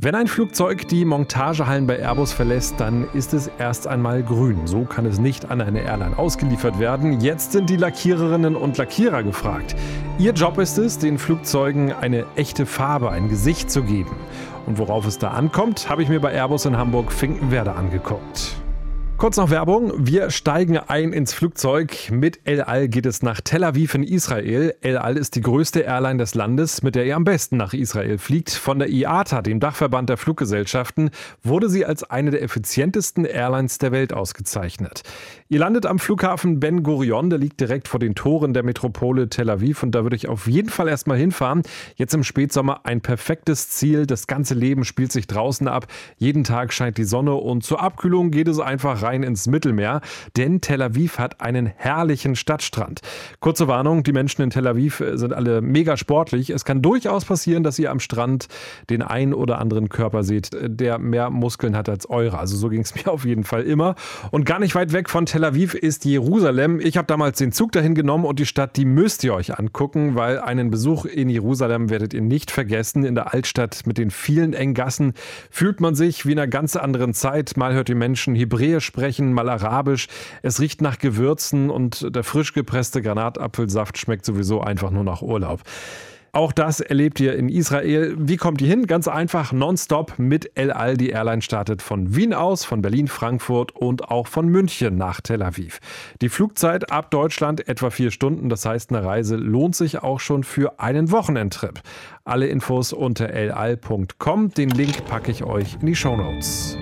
Wenn ein Flugzeug die Montagehallen bei Airbus verlässt, dann ist es erst einmal grün. So kann es nicht an eine Airline ausgeliefert werden. Jetzt sind die Lackiererinnen und Lackierer gefragt. Ihr Job ist es, den Flugzeugen eine echte Farbe, ein Gesicht zu geben. Und worauf es da ankommt, habe ich mir bei Airbus in Hamburg-Finkenwerder angeguckt. Kurz noch Werbung. Wir steigen ein ins Flugzeug. Mit El Al geht es nach Tel Aviv in Israel. El Al ist die größte Airline des Landes, mit der ihr am besten nach Israel fliegt. Von der IATA, dem Dachverband der Fluggesellschaften, wurde sie als eine der effizientesten Airlines der Welt ausgezeichnet. Ihr landet am Flughafen Ben Gurion, der liegt direkt vor den Toren der Metropole Tel Aviv und da würde ich auf jeden Fall erstmal hinfahren. Jetzt im Spätsommer ein perfektes Ziel. Das ganze Leben spielt sich draußen ab. Jeden Tag scheint die Sonne und zur Abkühlung geht es einfach rein ins Mittelmeer, denn Tel Aviv hat einen herrlichen Stadtstrand. Kurze Warnung, die Menschen in Tel Aviv sind alle mega sportlich. Es kann durchaus passieren, dass ihr am Strand den einen oder anderen Körper seht, der mehr Muskeln hat als eure. Also so ging es mir auf jeden Fall immer. Und gar nicht weit weg von Tel Tel Aviv ist Jerusalem. Ich habe damals den Zug dahin genommen und die Stadt, die müsst ihr euch angucken, weil einen Besuch in Jerusalem werdet ihr nicht vergessen. In der Altstadt mit den vielen Enggassen fühlt man sich wie in einer ganz anderen Zeit. Mal hört die Menschen Hebräisch sprechen, mal Arabisch. Es riecht nach Gewürzen und der frisch gepresste Granatapfelsaft schmeckt sowieso einfach nur nach Urlaub. Auch das erlebt ihr in Israel. Wie kommt ihr hin? Ganz einfach, nonstop mit El Al. Die Airline startet von Wien aus, von Berlin, Frankfurt und auch von München nach Tel Aviv. Die Flugzeit ab Deutschland etwa vier Stunden. Das heißt, eine Reise lohnt sich auch schon für einen Wochenendtrip. Alle Infos unter elal.com. Den Link packe ich euch in die Show Notes.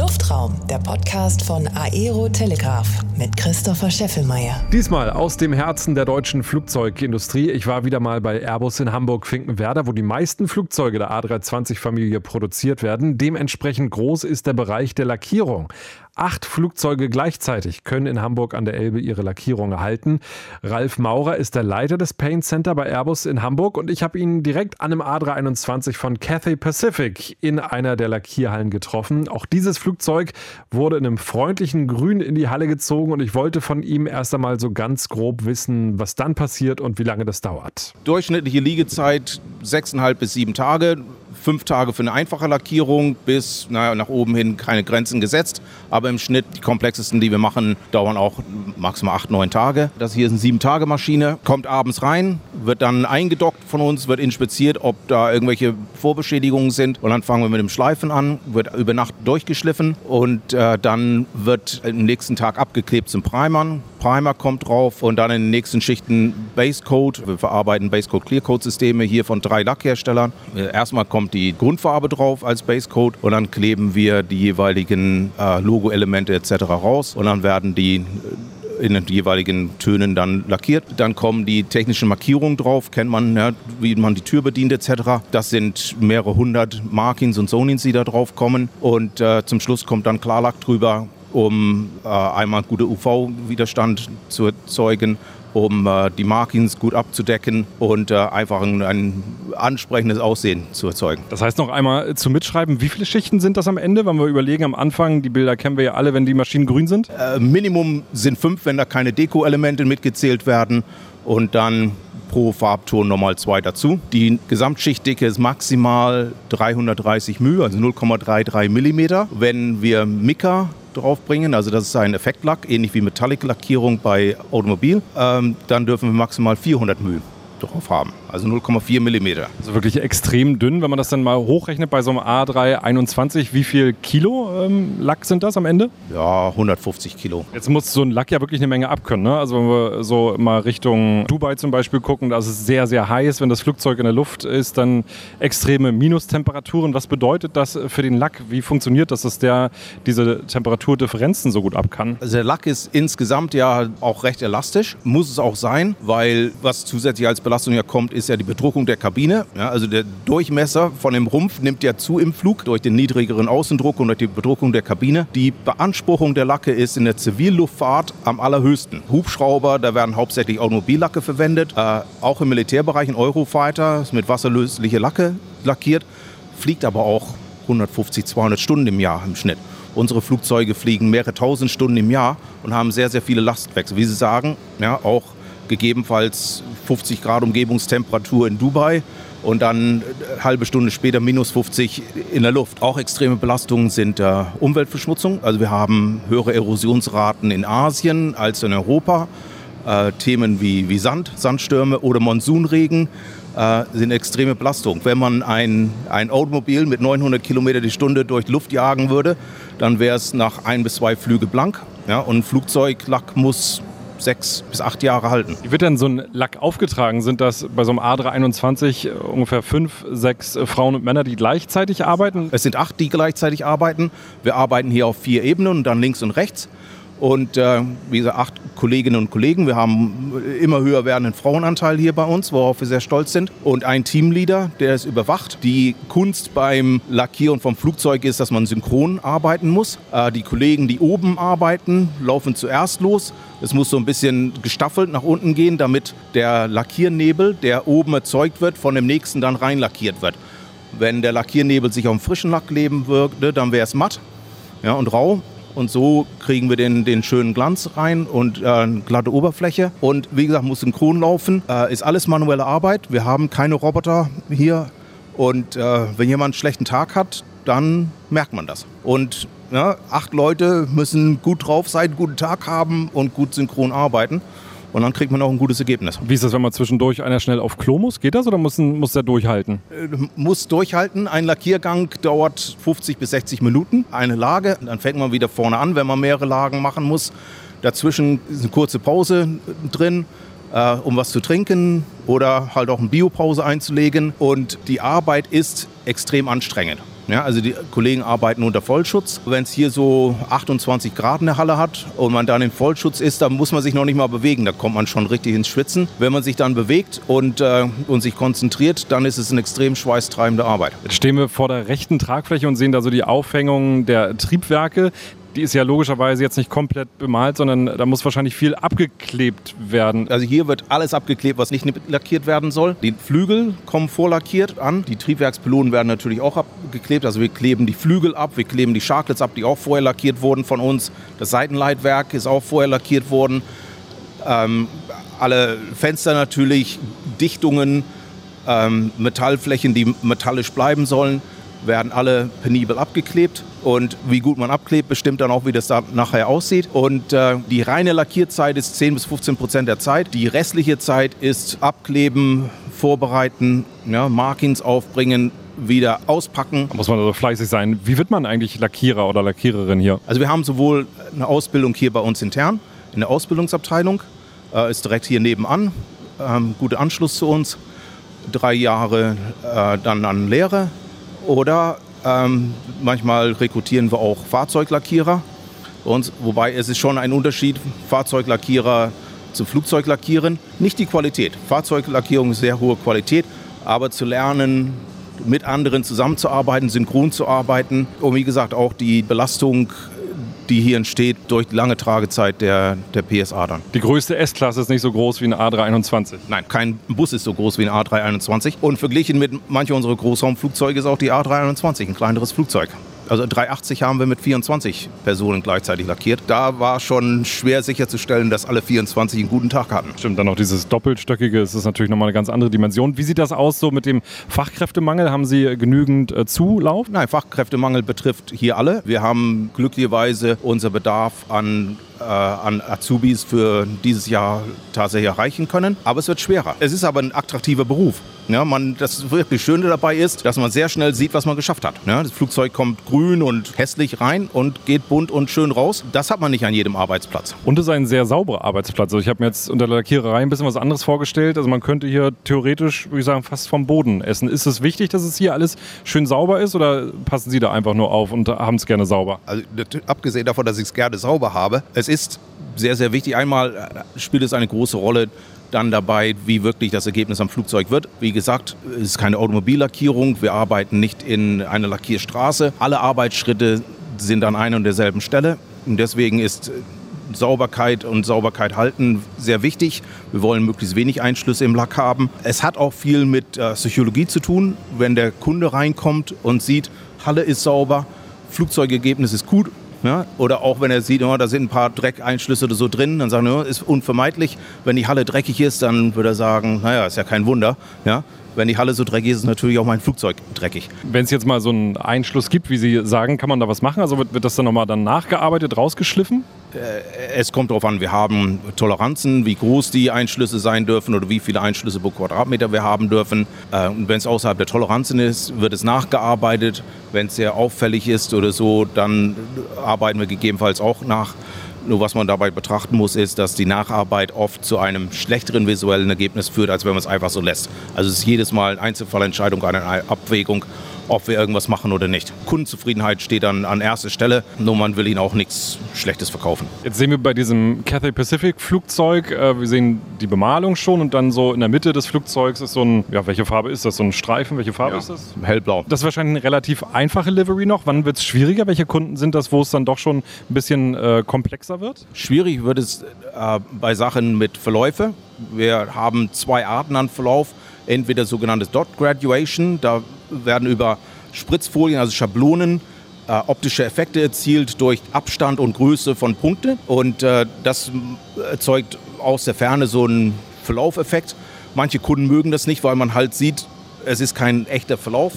Luftraum, der Podcast von Aero Telegraph mit Christopher Scheffelmeier. Diesmal aus dem Herzen der deutschen Flugzeugindustrie. Ich war wieder mal bei Airbus in Hamburg-Finkenwerder, wo die meisten Flugzeuge der A320-Familie produziert werden. Dementsprechend groß ist der Bereich der Lackierung. Acht Flugzeuge gleichzeitig können in Hamburg an der Elbe ihre Lackierung erhalten. Ralf Maurer ist der Leiter des Paint Center bei Airbus in Hamburg und ich habe ihn direkt an einem A321 von Cathay Pacific in einer der Lackierhallen getroffen. Auch dieses Flugzeug wurde in einem freundlichen Grün in die Halle gezogen und ich wollte von ihm erst einmal so ganz grob wissen, was dann passiert und wie lange das dauert. Durchschnittliche Liegezeit sechseinhalb bis sieben Tage fünf Tage für eine einfache Lackierung bis naja, nach oben hin keine Grenzen gesetzt. Aber im Schnitt die komplexesten, die wir machen, dauern auch maximal acht, neun Tage. Das hier ist eine sieben-Tage-Maschine, kommt abends rein, wird dann eingedockt von uns, wird inspiziert, ob da irgendwelche Vorbeschädigungen sind. Und dann fangen wir mit dem Schleifen an, wird über Nacht durchgeschliffen und äh, dann wird am nächsten Tag abgeklebt zum Primern. Primer kommt drauf und dann in den nächsten Schichten Basecoat. Wir verarbeiten Basecoat Clearcoat Systeme hier von drei Lackherstellern. Erstmal kommt die Grundfarbe drauf als Basecoat und dann kleben wir die jeweiligen äh, Logo-Elemente etc. raus und dann werden die äh, in den jeweiligen Tönen dann lackiert. Dann kommen die technischen Markierungen drauf, kennt man, ja, wie man die Tür bedient etc. Das sind mehrere hundert Markings und Zonings, die da drauf kommen. Und äh, zum Schluss kommt dann Klarlack drüber, um äh, einmal gute UV-Widerstand zu erzeugen, um äh, die Markings gut abzudecken und äh, einfach ein, ein, ansprechendes Aussehen zu erzeugen. Das heißt noch einmal zu mitschreiben, wie viele Schichten sind das am Ende, wenn wir überlegen, am Anfang, die Bilder kennen wir ja alle, wenn die Maschinen grün sind? Äh, Minimum sind fünf, wenn da keine Deko-Elemente mitgezählt werden und dann pro Farbton nochmal zwei dazu. Die Gesamtschichtdicke ist maximal 330 μ, also 0,33 mm. Wenn wir Mica draufbringen, also das ist ein Effektlack, ähnlich wie Metallic-Lackierung bei Automobil, ähm, dann dürfen wir maximal 400 μ drauf haben. Also 0,4 mm. Also wirklich extrem dünn, wenn man das dann mal hochrechnet bei so einem A321. Wie viel Kilo ähm, Lack sind das am Ende? Ja, 150 Kilo. Jetzt muss so ein Lack ja wirklich eine Menge abkönnen. Ne? Also wenn wir so mal Richtung Dubai zum Beispiel gucken, da ist es sehr, sehr heiß. Wenn das Flugzeug in der Luft ist, dann extreme Minustemperaturen. Was bedeutet das für den Lack? Wie funktioniert das, dass der diese Temperaturdifferenzen so gut abkann? Also der Lack ist insgesamt ja auch recht elastisch. Muss es auch sein, weil was zusätzlich als Belastung ja kommt, ist ja die Bedruckung der Kabine. Ja, also der Durchmesser von dem Rumpf nimmt ja zu im Flug durch den niedrigeren Außendruck und durch die Bedruckung der Kabine. Die Beanspruchung der Lacke ist in der Zivilluftfahrt am allerhöchsten. Hubschrauber, da werden hauptsächlich Automobillacke verwendet. Äh, auch im Militärbereich, in Eurofighter, ist mit wasserlösliche Lacke lackiert, fliegt aber auch 150, 200 Stunden im Jahr im Schnitt. Unsere Flugzeuge fliegen mehrere tausend Stunden im Jahr und haben sehr, sehr viele Lastwechsel. Wie Sie sagen, ja, auch gegebenenfalls 50 Grad Umgebungstemperatur in Dubai und dann eine halbe Stunde später minus 50 in der Luft. Auch extreme Belastungen sind äh, Umweltverschmutzung. Also wir haben höhere Erosionsraten in Asien als in Europa. Äh, Themen wie, wie Sand, Sandstürme oder Monsunregen äh, sind extreme Belastungen. Wenn man ein, ein Automobil mit 900 Kilometer die Stunde durch die Luft jagen würde, dann wäre es nach ein bis zwei Flüge blank. Ja, und Flugzeuglack muss sechs bis acht Jahre halten. Wie wird denn so ein Lack aufgetragen? Sind das bei so einem A321 ungefähr fünf, sechs Frauen und Männer, die gleichzeitig arbeiten? Es sind acht, die gleichzeitig arbeiten. Wir arbeiten hier auf vier Ebenen und dann links und rechts. Und äh, wie gesagt, acht Kolleginnen und Kollegen. Wir haben immer höher werdenden Frauenanteil hier bei uns, worauf wir sehr stolz sind. Und ein Teamleader, der es überwacht. Die Kunst beim Lackieren vom Flugzeug ist, dass man synchron arbeiten muss. Äh, die Kollegen, die oben arbeiten, laufen zuerst los. Es muss so ein bisschen gestaffelt nach unten gehen, damit der Lackiernebel, der oben erzeugt wird, von dem nächsten dann reinlackiert wird. Wenn der Lackiernebel sich auf dem frischen Lack leben würde, dann wäre es matt ja, und rau. Und so kriegen wir den, den schönen Glanz rein und äh, eine glatte Oberfläche. Und wie gesagt, muss synchron laufen. Äh, ist alles manuelle Arbeit. Wir haben keine Roboter hier. Und äh, wenn jemand einen schlechten Tag hat, dann merkt man das. Und ja, acht Leute müssen gut drauf sein, guten Tag haben und gut synchron arbeiten. Und dann kriegt man auch ein gutes Ergebnis. Wie ist das, wenn man zwischendurch einer schnell auf Klo muss? Geht das oder muss, muss der durchhalten? Äh, muss durchhalten. Ein Lackiergang dauert 50 bis 60 Minuten. Eine Lage, dann fängt man wieder vorne an, wenn man mehrere Lagen machen muss. Dazwischen ist eine kurze Pause drin. Äh, um was zu trinken oder halt auch eine Biopause einzulegen. Und die Arbeit ist extrem anstrengend. Ja, also die Kollegen arbeiten unter Vollschutz. Wenn es hier so 28 Grad in der Halle hat und man dann in Vollschutz ist, dann muss man sich noch nicht mal bewegen. Da kommt man schon richtig ins Schwitzen. Wenn man sich dann bewegt und, äh, und sich konzentriert, dann ist es eine extrem schweißtreibende Arbeit. Jetzt stehen wir vor der rechten Tragfläche und sehen da so die Aufhängung der Triebwerke die ist ja logischerweise jetzt nicht komplett bemalt, sondern da muss wahrscheinlich viel abgeklebt werden. Also hier wird alles abgeklebt, was nicht lackiert werden soll. Die Flügel kommen vorlackiert an. Die Triebwerkspylonen werden natürlich auch abgeklebt. Also wir kleben die Flügel ab, wir kleben die Sharklets ab, die auch vorher lackiert wurden von uns. Das Seitenleitwerk ist auch vorher lackiert worden. Ähm, alle Fenster natürlich, Dichtungen, ähm, Metallflächen, die metallisch bleiben sollen werden alle penibel abgeklebt. Und wie gut man abklebt, bestimmt dann auch, wie das da nachher aussieht. Und äh, die reine Lackierzeit ist 10 bis 15 Prozent der Zeit. Die restliche Zeit ist Abkleben, Vorbereiten, ja, Markings aufbringen, wieder auspacken. Da muss man also fleißig sein. Wie wird man eigentlich Lackierer oder Lackiererin hier? Also wir haben sowohl eine Ausbildung hier bei uns intern, in der Ausbildungsabteilung, äh, ist direkt hier nebenan, ähm, guter Anschluss zu uns. Drei Jahre äh, dann an Lehre oder ähm, manchmal rekrutieren wir auch Fahrzeuglackierer. Und, wobei es ist schon ein Unterschied, Fahrzeuglackierer zum Flugzeuglackieren. Nicht die Qualität. Fahrzeuglackierung ist sehr hohe Qualität, aber zu lernen, mit anderen zusammenzuarbeiten, synchron zu arbeiten und wie gesagt auch die Belastung die hier entsteht durch die lange Tragezeit der, der PSA dann. Die größte S-Klasse ist nicht so groß wie ein A321? Nein, kein Bus ist so groß wie ein A321. Und verglichen mit manchen unserer Großraumflugzeuge ist auch die A321 ein kleineres Flugzeug. Also 380 haben wir mit 24 Personen gleichzeitig lackiert. Da war schon schwer sicherzustellen, dass alle 24 einen guten Tag hatten. Stimmt, dann noch dieses Doppelstöckige, das ist natürlich nochmal eine ganz andere Dimension. Wie sieht das aus so mit dem Fachkräftemangel? Haben Sie genügend äh, Zulauf? Nein, Fachkräftemangel betrifft hier alle. Wir haben glücklicherweise unser Bedarf an äh, an Azubis für dieses Jahr tatsächlich erreichen können. Aber es wird schwerer. Es ist aber ein attraktiver Beruf. Ja, man, das wirklich Schöne dabei ist, dass man sehr schnell sieht, was man geschafft hat. Ja, das Flugzeug kommt grün und hässlich rein und geht bunt und schön raus. Das hat man nicht an jedem Arbeitsplatz. Und es ist ein sehr sauberer Arbeitsplatz. Also ich habe mir jetzt unter der Lackiererei ein bisschen was anderes vorgestellt. Also man könnte hier theoretisch, würde ich sagen, fast vom Boden essen. Ist es wichtig, dass es hier alles schön sauber ist oder passen Sie da einfach nur auf und haben es gerne sauber? Also abgesehen davon, dass ich es gerne sauber habe, es ist sehr, sehr wichtig. Einmal äh, spielt es eine große Rolle dann dabei, wie wirklich das Ergebnis am Flugzeug wird. Wie gesagt, es ist keine Automobillackierung. Wir arbeiten nicht in einer Lackierstraße. Alle Arbeitsschritte sind an einer und derselben Stelle. Und deswegen ist äh, Sauberkeit und Sauberkeit halten sehr wichtig. Wir wollen möglichst wenig Einschlüsse im Lack haben. Es hat auch viel mit äh, Psychologie zu tun. Wenn der Kunde reinkommt und sieht, Halle ist sauber, Flugzeugergebnis ist gut, Ja? Oder auch wenn er sieht, oh, da sind ein paar Dreckeinschlüsse oder so drin, dann sagen wir, ist unvermeidlich. Wenn die Halle dreckig ist, dann würde er sagen, naja, ist ja kein Wunder. Ja? Wenn die Halle so dreckig ist, ist natürlich auch mein Flugzeug dreckig. Wenn es jetzt mal so einen Einschluss gibt, wie Sie sagen, kann man da was machen? Also wird, wird das dann nochmal dann nachgearbeitet, rausgeschliffen? Es kommt darauf an, wir haben Toleranzen, wie groß die Einschlüsse sein dürfen oder wie viele Einschlüsse pro Quadratmeter wir haben dürfen. Äh, und wenn es außerhalb der Toleranzen ist, wird es nachgearbeitet. Wenn es sehr auffällig ist oder so, dann arbeiten wir gegebenenfalls auch nach. Nur was man dabei betrachten muss, ist, dass die Nacharbeit oft zu einem schlechteren visuellen Ergebnis führt, als wenn man es einfach so lässt. Also es ist jedes Mal eine Einzelfallentscheidung, eine Abwägung ob wir irgendwas machen oder nicht. Kundenzufriedenheit steht dann an erster Stelle, nur man will ihnen auch nichts Schlechtes verkaufen. Jetzt sehen wir bei diesem Cathay Pacific Flugzeug, äh, wir sehen die Bemalung schon und dann so in der Mitte des Flugzeugs ist so ein, ja, welche Farbe ist das? So ein Streifen, welche Farbe Ja. ist das? Hellblau. Das ist wahrscheinlich eine relativ einfache Livery noch. Wann wird es schwieriger? Welche Kunden sind das, wo es dann doch schon ein bisschen äh, komplexer wird? Schwierig wird es äh, bei Sachen mit Verläufe. Wir haben zwei Arten an Verlauf. Entweder sogenanntes Dot Graduation, da werden über Spritzfolien, also Schablonen, äh, optische Effekte erzielt durch Abstand und Größe von Punkte. Und äh, das erzeugt aus der Ferne so einen Verlaufeffekt. Manche Kunden mögen das nicht, weil man halt sieht, es ist kein echter Verlauf.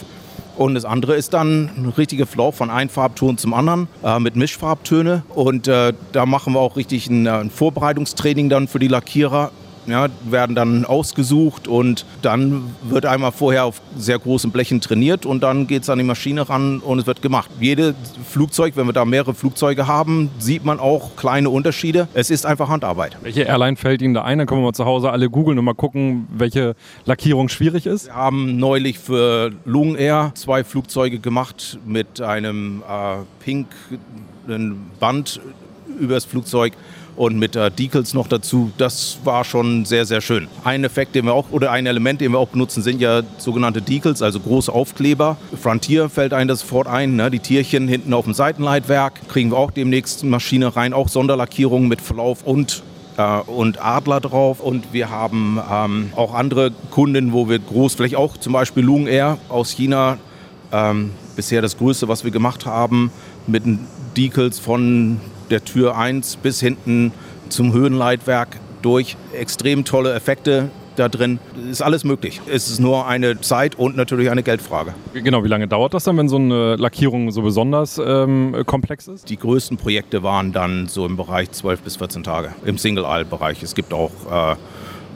Und das andere ist dann ein richtiger Verlauf von einem Farbton zum anderen äh, mit Mischfarbtöne. Und äh, da machen wir auch richtig ein, äh, ein Vorbereitungstraining dann für die Lackierer. Ja, werden dann ausgesucht und dann wird einmal vorher auf sehr großen Blechen trainiert und dann geht es an die Maschine ran und es wird gemacht. Jedes Flugzeug, wenn wir da mehrere Flugzeuge haben, sieht man auch kleine Unterschiede. Es ist einfach Handarbeit. Welche Airline fällt Ihnen da ein? Dann können wir mal zu Hause alle googeln und mal gucken, welche Lackierung schwierig ist. Wir haben neulich für Lung Air zwei Flugzeuge gemacht mit einem äh, pinken Band übers Flugzeug und mit äh, Decals noch dazu. Das war schon sehr, sehr schön. Ein Effekt, den wir auch, oder ein Element, den wir auch benutzen, sind ja sogenannte Decals, also große Aufkleber. Frontier fällt einem das sofort ein, ne? die Tierchen hinten auf dem Seitenleitwerk. Kriegen wir auch demnächst Maschine rein, auch Sonderlackierungen mit Verlauf und äh, und Adler drauf. Und wir haben ähm, auch andere Kunden, wo wir groß, vielleicht auch zum Beispiel Lung Air aus China, ähm, bisher das größte, was wir gemacht haben, mit Decals von der Tür 1 bis hinten zum Höhenleitwerk durch. Extrem tolle Effekte da drin. Ist alles möglich. Es ist nur eine Zeit und natürlich eine Geldfrage. Genau, wie lange dauert das dann, wenn so eine Lackierung so besonders ähm, komplex ist? Die größten Projekte waren dann so im Bereich 12 bis 14 Tage im Single-Aisle-Bereich. Es gibt auch äh,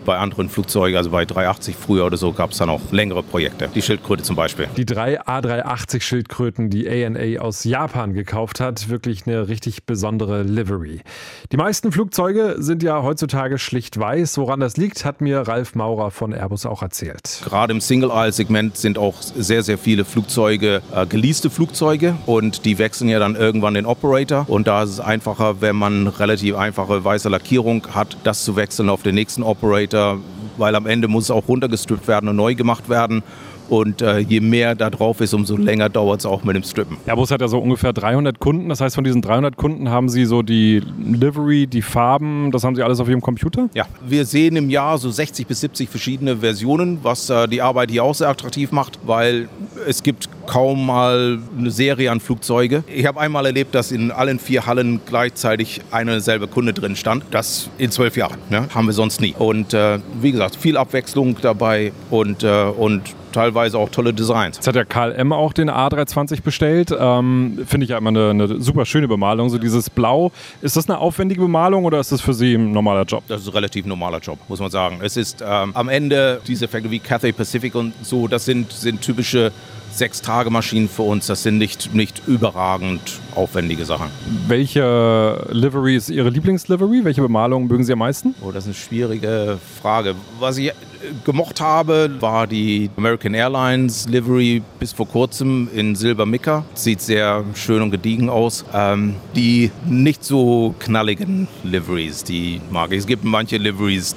bei anderen Flugzeugen, also bei 380 früher oder so, gab es dann auch längere Projekte. Die Schildkröte zum Beispiel. Die drei A380 Schildkröten, die ANA aus Japan gekauft hat, wirklich eine richtig besondere Livery. Die meisten Flugzeuge sind ja heutzutage schlicht weiß. Woran das liegt, hat mir Ralf Maurer von Airbus auch erzählt. Gerade im Single-Aisle-Segment sind auch sehr, sehr viele Flugzeuge äh, geleaste Flugzeuge und die wechseln ja dann irgendwann den Operator. Und da ist es einfacher, wenn man relativ einfache weiße Lackierung hat, das zu wechseln auf den nächsten Operator, weil am Ende muss es auch runtergestrippt werden und neu gemacht werden. Und äh, je mehr da drauf ist, umso länger dauert es auch mit dem Strippen. Airbus hat ja so ungefähr 300 Kunden. Das heißt, von diesen 300 Kunden haben Sie so die Livery, die Farben, das haben Sie alles auf Ihrem Computer? Ja, wir sehen im Jahr so 60 bis 70 verschiedene Versionen, was äh, die Arbeit hier auch sehr attraktiv macht, weil es gibt kaum mal eine Serie an Flugzeuge. Ich habe einmal erlebt, dass in allen vier Hallen gleichzeitig eine selbe Kunde drin stand. Das in zwölf Jahren. Ne? Haben wir sonst nie. Und äh, wie gesagt, viel Abwechslung dabei und, äh, und teilweise auch tolle Designs. Jetzt hat ja KLM auch den A320 bestellt. Ähm, Finde ich ja immer eine, eine super schöne Bemalung. So dieses Blau. Ist das eine aufwendige Bemalung oder ist das für Sie ein normaler Job? Das ist ein relativ normaler Job, muss man sagen. Es ist ähm, am Ende diese Effekte wie Cathay Pacific und so, das sind, sind typische Sechs-Tage-Maschinen für uns. Das sind nicht, nicht überragend aufwendige Sachen. Welche Livery ist Ihre Lieblingslivery? Welche Bemalung mögen Sie am meisten? Oh, das ist eine schwierige Frage. Was ich äh, gemocht habe, war die American Airlines Livery bis vor kurzem in Silber Mica. Sieht sehr schön und gediegen aus. Ähm, die nicht so knalligen Liveries, die mag ich. Es gibt manche Liveries,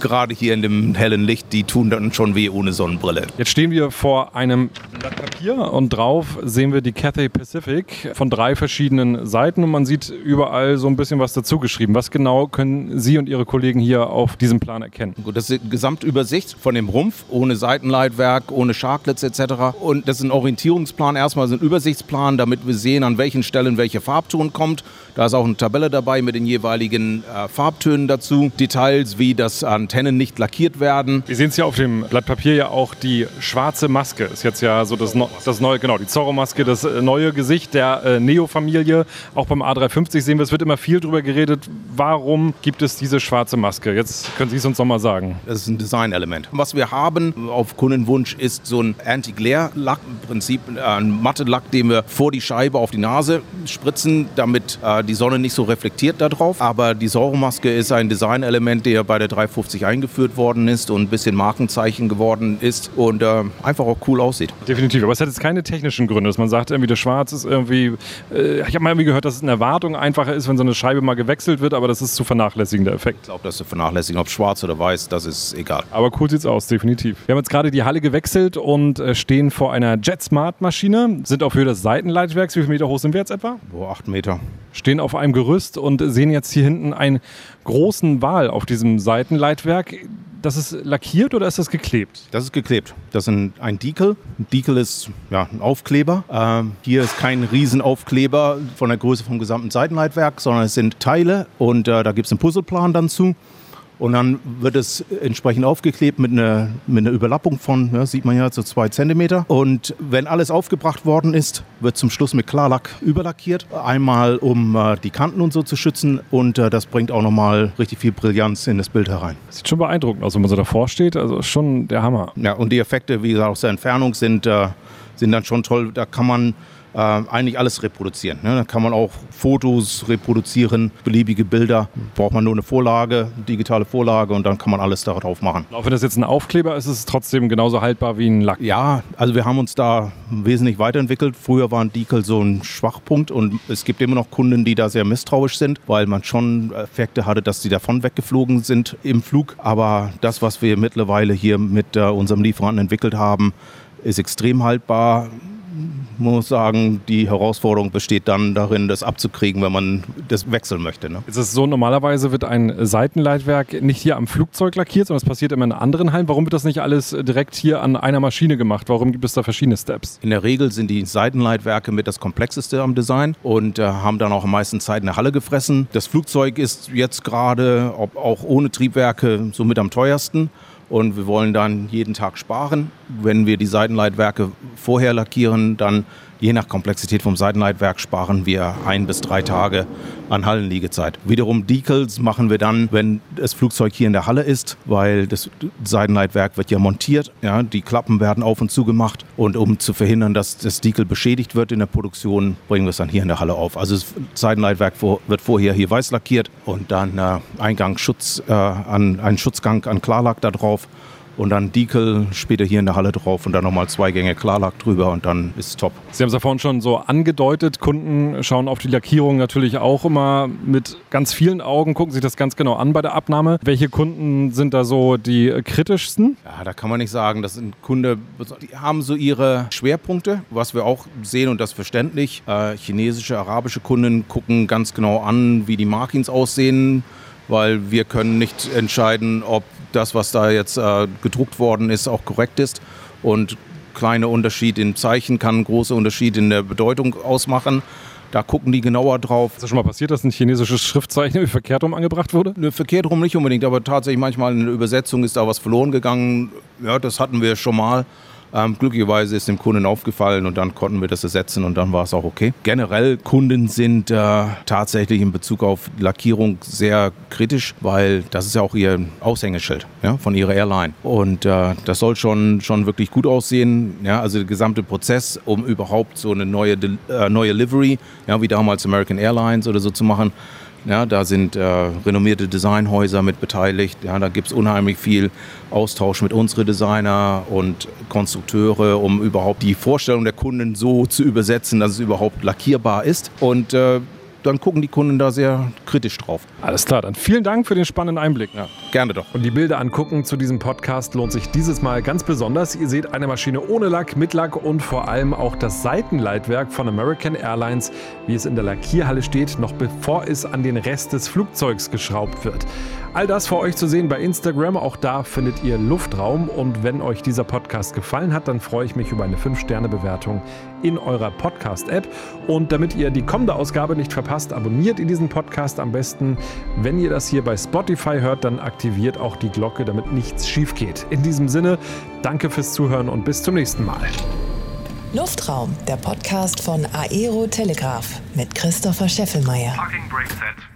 gerade hier in dem hellen Licht, die tun dann schon weh ohne Sonnenbrille. Jetzt stehen wir vor einem Blatt Papier und drauf sehen wir die Cathay Pacific von drei verschiedenen Seiten und man sieht überall so ein bisschen was dazu geschrieben. Was genau können Sie und Ihre Kollegen hier auf diesem Plan erkennen? Gut, das ist die Gesamtübersicht von dem Rumpf, ohne Seitenleitwerk, ohne Sharklets etc. Und das ist ein Orientierungsplan, erstmal so ein Übersichtsplan, damit wir sehen, an welchen Stellen welche Farbton kommt. Da ist auch eine Tabelle dabei mit den jeweiligen äh, Farbtönen dazu. Details wie, dass Antennen nicht lackiert werden. Wir sehen es hier auf dem Blatt Papier ja auch die schwarze Maske. Ist jetzt ja so das, no das neue, genau, die Zorro-Maske, das äh, neue Gesicht der äh, Neo-Familie. Auch beim A350 sehen wir, es wird immer viel darüber geredet. Warum gibt es diese schwarze Maske? Jetzt können Sie es uns noch mal sagen. Das ist ein Designelement. Was wir haben auf Kundenwunsch ist so ein Anti-Glare-Lack, im Prinzip äh, ein Matte-Lack, den wir vor die Scheibe auf die Nase spritzen, damit äh, die Sonne nicht so reflektiert darauf. Aber die Sauromaske ist ein Designelement, der bei der 350 eingeführt worden ist und ein bisschen Markenzeichen geworden ist und äh, einfach auch cool aussieht. Definitiv, aber es hat jetzt keine technischen Gründe, dass man sagt, irgendwie das Schwarz ist irgendwie, äh, ich habe mal irgendwie gehört, dass es eine Erwartung einfacher ist, wenn so eine Scheibe mal gewechselt wird, aber das ist zu vernachlässigen, der Effekt. Ich glaube, das ist zu vernachlässigen, ob schwarz oder weiß, das ist egal. Aber cool sieht's aus, definitiv. Wir haben jetzt gerade die Halle gewechselt und äh, stehen vor einer JetSmart-Maschine, sind auf Höhe des Seitenleitwerks. Wie viele Meter hoch sind wir jetzt etwa? Boah, acht Meter. Stehen auf einem Gerüst und sehen jetzt hier hinten einen großen Wal auf diesem Seitenleitwerk. Das ist lackiert oder ist das geklebt? Das ist geklebt. Das ist ein, ein Decal. Ein Decal ist ja, ein Aufkleber. Ähm, hier ist kein Riesenaufkleber von der Größe vom gesamten Seitenleitwerk, sondern es sind Teile und äh, da gibt es einen Puzzleplan dann zu. Und dann wird es entsprechend aufgeklebt mit einer, mit einer Überlappung von, ja, sieht man ja, so zwei Zentimeter. Und wenn alles aufgebracht worden ist, wird zum Schluss mit Klarlack überlackiert. Einmal, um äh, die Kanten und so zu schützen. Und äh, das bringt auch nochmal richtig viel Brillanz in das Bild herein. Sieht schon beeindruckend aus, wenn man so davor steht. Also schon der Hammer. Ja, und die Effekte, wie gesagt, aus der Entfernung sind, äh, sind dann schon toll. Da kann man äh, eigentlich alles reproduzieren. Ne? Da kann man auch Fotos reproduzieren, beliebige Bilder. Braucht man nur eine Vorlage, digitale Vorlage und dann kann man alles darauf machen. Auch wenn das jetzt ein Aufkleber ist, ist es trotzdem genauso haltbar wie ein Lack. Ja, also wir haben uns da wesentlich weiterentwickelt. Früher war ein Decal so ein Schwachpunkt und es gibt immer noch Kunden, die da sehr misstrauisch sind, weil man schon Effekte hatte, dass die davon weggeflogen sind im Flug. Aber das, was wir mittlerweile hier mit äh, unserem Lieferanten entwickelt haben, ist extrem haltbar muss sagen, die Herausforderung besteht dann darin, das abzukriegen, wenn man das wechseln möchte. Ne? Es ist so, normalerweise wird ein Seitenleitwerk nicht hier am Flugzeug lackiert, sondern es passiert immer in anderen Hallen. Warum wird das nicht alles direkt hier an einer Maschine gemacht? Warum gibt es da verschiedene Steps? In der Regel sind die Seitenleitwerke mit das komplexeste am Design und äh, haben dann auch am meisten Zeit in der Halle gefressen. Das Flugzeug ist jetzt gerade, auch ohne Triebwerke, somit am teuersten. Und wir wollen dann jeden Tag sparen. Wenn wir die Seitenleitwerke vorher lackieren, dann je nach Komplexität vom Seitenleitwerk sparen wir ein bis drei Tage an Hallenliegezeit. Wiederum Decals machen wir dann, wenn das Flugzeug hier in der Halle ist, weil das Seitenleitwerk wird ja montiert. Ja, die Klappen werden auf und zu gemacht. Und um zu verhindern, dass das Decal beschädigt wird in der Produktion, bringen wir es dann hier in der Halle auf. Also das Seitenleitwerk wird vorher hier weiß lackiert und dann äh, Eingangsschutz, äh, an, einen Schutzgang an Klarlack da drauf und dann Decal später hier in der Halle drauf und dann nochmal zwei Gänge Klarlack drüber und dann ist es top. Sie haben es ja vorhin schon so angedeutet, Kunden schauen auf die Lackierung natürlich auch immer mit ganz vielen Augen, gucken sich das ganz genau an bei der Abnahme. Welche Kunden sind da so die kritischsten? Ja, da kann man nicht sagen, das sind Kunden, die haben so ihre Schwerpunkte, was wir auch sehen und das verständlich. Äh, chinesische, arabische Kunden gucken ganz genau an, wie die Markings aussehen, weil wir können nicht entscheiden, ob das, was da jetzt äh, gedruckt worden ist, auch korrekt ist. Und kleiner Unterschied in Zeichen kann einen großen Unterschied in der Bedeutung ausmachen. Da gucken die genauer drauf. Ist das schon mal passiert, dass ein chinesisches Schriftzeichen verkehrt rum angebracht wurde? Ne, verkehrt rum nicht unbedingt, aber tatsächlich manchmal in der Übersetzung ist da was verloren gegangen. Ja, das hatten wir schon mal. Ähm, glücklicherweise ist dem Kunden aufgefallen und dann konnten wir das ersetzen und dann war es auch okay. Generell Kunden sind äh, tatsächlich in Bezug auf Lackierung sehr kritisch, weil das ist ja auch ihr Aushängeschild ja, von ihrer Airline. Und äh, das soll schon, schon wirklich gut aussehen. Ja, also der gesamte Prozess, um überhaupt so eine neue, äh, neue Livery, ja, wie damals American Airlines oder so zu machen, ja, da sind äh, renommierte Designhäuser mit beteiligt. Ja, da gibt es unheimlich viel Austausch mit unseren Designer und Konstrukteure, um überhaupt die Vorstellung der Kunden so zu übersetzen, dass es überhaupt lackierbar ist. Und äh, dann gucken die Kunden da sehr kritisch drauf. Alles klar, dann vielen Dank für den spannenden Einblick. Ja, gerne doch. Und die Bilder angucken zu diesem Podcast lohnt sich dieses Mal ganz besonders. Ihr seht eine Maschine ohne Lack, mit Lack und vor allem auch das Seitenleitwerk von American Airlines, wie es in der Lackierhalle steht, noch bevor es an den Rest des Flugzeugs geschraubt wird. All das für euch zu sehen bei Instagram. Auch da findet ihr Luftraum. Und wenn euch dieser Podcast gefallen hat, dann freue ich mich über eine 5-Sterne-Bewertung in eurer Podcast-App. Und damit ihr die kommende Ausgabe nicht verpasst, abonniert ihr diesen Podcast am besten. Wenn ihr das hier bei Spotify hört, dann aktiviert auch die Glocke, damit nichts schief geht. In diesem Sinne, danke fürs Zuhören und bis zum nächsten Mal. Luftraum, der Podcast von Aero Telegraph mit Christopher Scheffelmeier. Parking brake set.